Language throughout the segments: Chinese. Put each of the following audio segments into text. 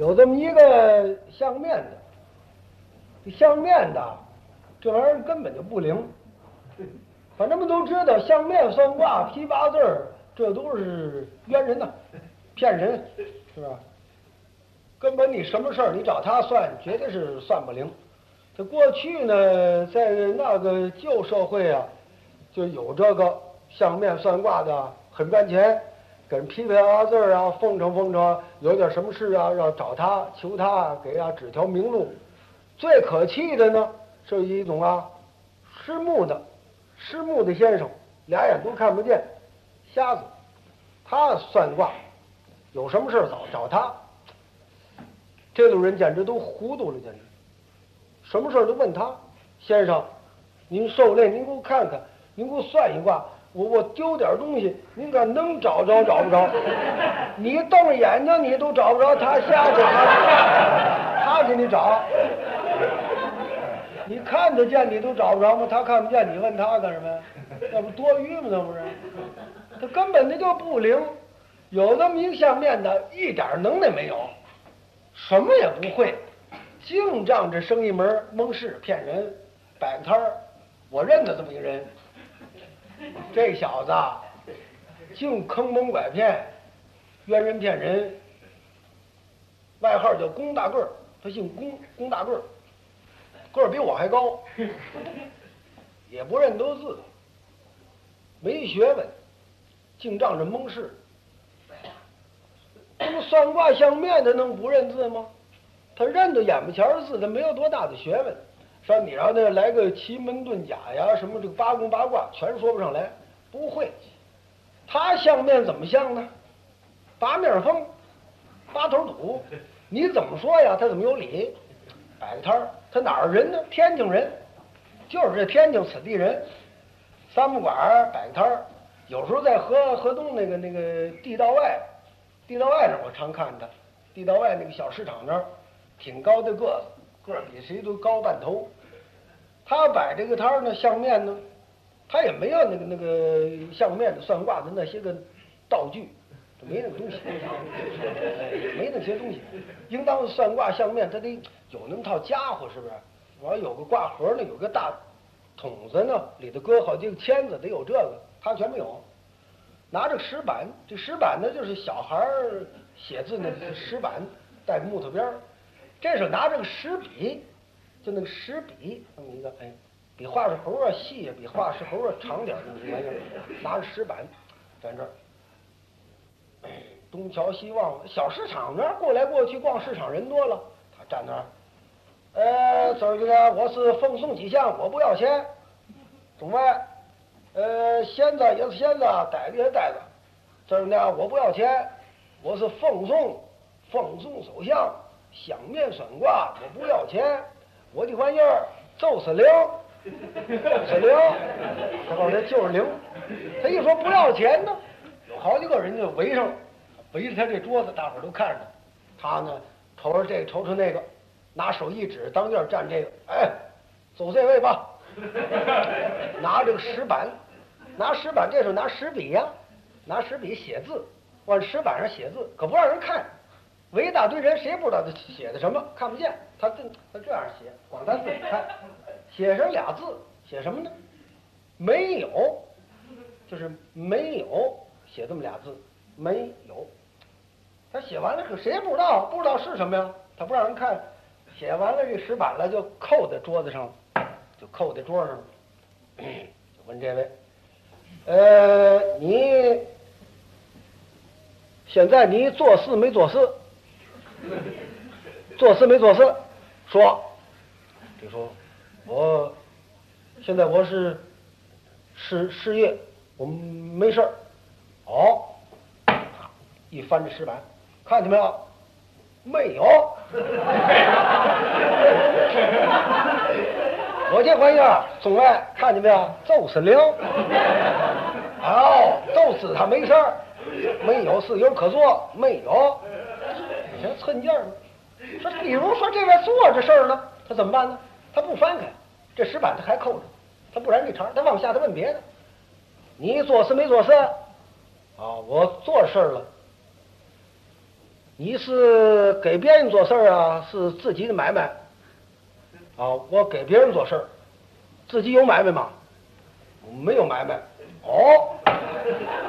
有这么一个相面的，相面的这玩意儿根本就不灵。反正我们都知道，相面算卦、批八字儿，这都是冤人呐，骗人，是吧？根本你什么事儿你找他算，绝对是算不灵。这过去呢，在那个旧社会啊，就有这个相面算卦的很赚钱，给人批批八字儿啊，奉承奉承，有点什么事啊，要找他求他，给啊指条明路。最可气的呢，是一种啊，失目的。失目的先生，俩眼都看不见，瞎子，他算卦，有什么事找找他。这种人简直都糊涂了，简直，什么事都问他。先生，您受累，您给我看看，您给我算一卦。我我丢点东西，您看能找着找不着？你瞪着眼睛你都找不着，他瞎子，他给你找。你看得见，你都找不着吗？他看不见，你问他干什么呀？那不多余吗？那不是？他根本他就不灵。有那么一个相面的，一点能耐没有，什么也不会，净仗着生意门蒙事骗人，摆摊儿。我认得这么一个人，这小子净坑蒙拐骗，冤人骗人，外号叫龚大个儿，他姓龚，龚大个儿。个儿比我还高，也不认得字，没学问，净仗着蒙事。那么算卦相面，他能不认字吗？他认得眼巴前的字，他没有多大的学问。说你让他来个奇门遁甲呀，什么这个八宫八卦，全说不上来，不会。他相面怎么相呢？八面风，八头堵，你怎么说呀？他怎么有理？摆个摊儿。他哪儿人呢？天津人，就是这天津此地人。三不管摆个摊儿，有时候在河河东那个那个地道外，地道外那儿我常看他。地道外那个小市场那儿，挺高的个子，比谁都高半头。他摆这个摊儿呢，相面呢，他也没有那个那个相面的算卦的那些个道具。没那个东西，没那些东西，应当算卦相面，他得有那么套家伙，是不是？完了有个挂盒呢，有个大桶子呢，里头搁好几个签子，得有这个，他全没有。拿着石板，这石板呢就是小孩写字那石板，带木头边儿。这是拿着个石笔，就那个石笔这么一个，哎，比画石猴啊细，比画石猴啊长点儿那玩意儿，拿着石板在这儿。东瞧西望，小市场那儿过来过去逛市场人多了，他站那儿。呃，这儿呢，我是奉送几项，我不要钱。中外，呃，闲着也是闲着，呆着也是呆着。这儿呢，我不要钱，我是奉送，奉送首相，相面算卦，我不要钱。我的玩意儿就是灵，是灵，他告诉他就是灵。他一说不要钱呢。有好几个人就围上了，围着他这桌子，大伙儿都看着他。他呢，瞅着这个，瞅瞅那个，拿手一指，当面站这个，哎，走这位吧。拿这个石板，拿石板，这时候拿石笔呀，拿石笔写字，往石板上写字，可不让人看。围一大堆人，谁不知道他写的什么？看不见。他这他这样写，光他自己看。写上俩字，写什么呢？没有，就是没有。写这么俩字，没有。他写完了，可谁也不知道，不知道是什么呀？他不让人看。写完了，这石板了就扣在桌子上，就扣在桌上。就 问这位，呃，你现在你做事没做事？做事没做事？说，就说，我现在我是失失业，我没事儿。哦，一翻这石板，看见没有？没有。我这玩意儿，中外看见没有？就是灵。哦，就是他没事儿，没有事有可做，没有。你说寸劲儿吗？说，比如说这位做这事儿呢，他怎么办呢？他不翻开这石板，他还扣着，他不然这茬他往下，他问别的。你做事没做事？啊，我做事儿了。你是给别人做事儿啊，是自己的买卖？啊，我给别人做事儿，自己有买卖吗？没有买卖。哦，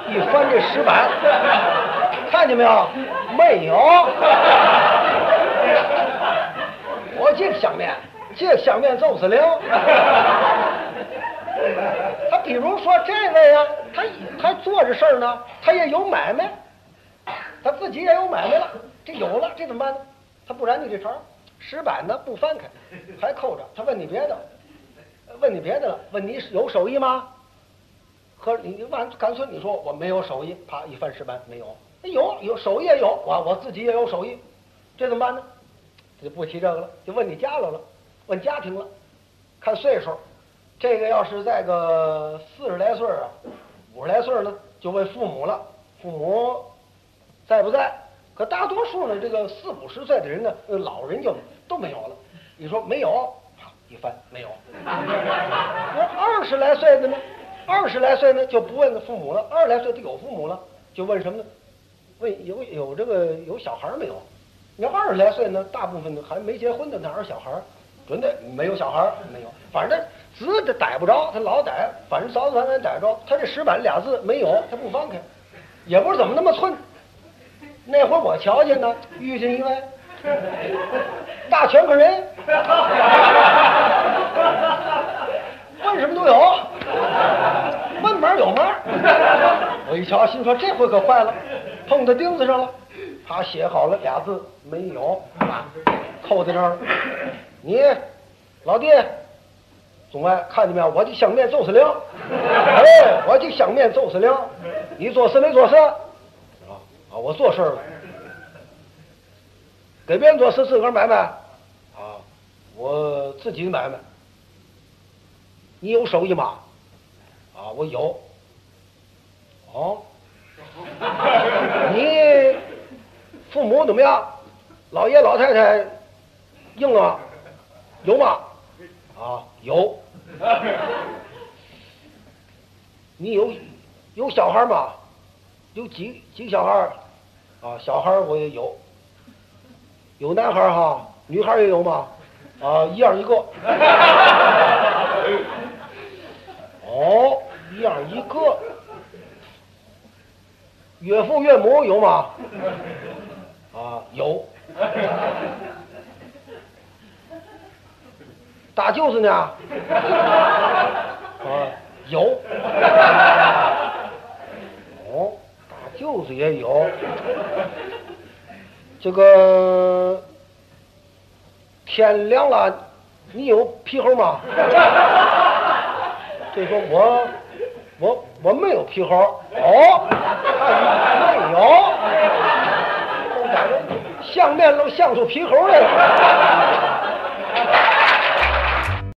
一翻这石板，看见没有？没有。我这个相面，这个相面就是灵。他比如说这位啊，他他做着事儿呢，他也有买卖，他自己也有买卖了，这有了，这怎么办呢？他不然你这茬石板呢不翻开，还扣着。他问你别的，问你别的了，问你有手艺吗？和你你完干脆你说我没有手艺，啪一翻石板没有，有有手艺也有，我我自己也有手艺，这怎么办呢？就不提这个了，就问你家了了，问家庭了，看岁数。这个要是在个四十来岁啊，五十来岁呢，就问父母了，父母在不在？可大多数呢，这个四五十岁的人呢，老人就都没有了。你说没有，一翻没有。那二十来岁的呢？二十来岁呢就不问父母了，二十来岁都有父母了，就问什么呢？问有有这个有小孩没有？你二十来岁呢，大部分还没结婚的哪有小孩？准的没有小孩，没有，反正。字他逮不着，他老逮，反正早早晚晚逮着。他这石板俩字没有，他不翻开，也不知怎么那么寸。那会儿我瞧见呢，遇见一位大全科人，问什么都有，问门有门。我一瞧，心说这回可坏了，碰到钉子上了。他写好了俩字没有，扣在这儿。你老弟。总爱看见没有？我的相面就是灵，哎，我的相面就是灵。你做事没做事？啊，我做事了。给别人做事，自个儿买卖？啊，我自己买卖。你有手艺吗？啊，我有。哦，你父母怎么样？老爷老太太硬了吗？有吗？啊，有。你有有小孩吗？有几几个小孩？啊，小孩我也有。有男孩哈，女孩也有吗？啊，一样一个。哦，一样一个。岳父岳母有吗？啊，有。大舅子呢？啊，有。哦，大舅子也有。这个天凉了，你有皮猴吗？这说我我我没有皮猴。哦，没有。相面都相出皮猴来了。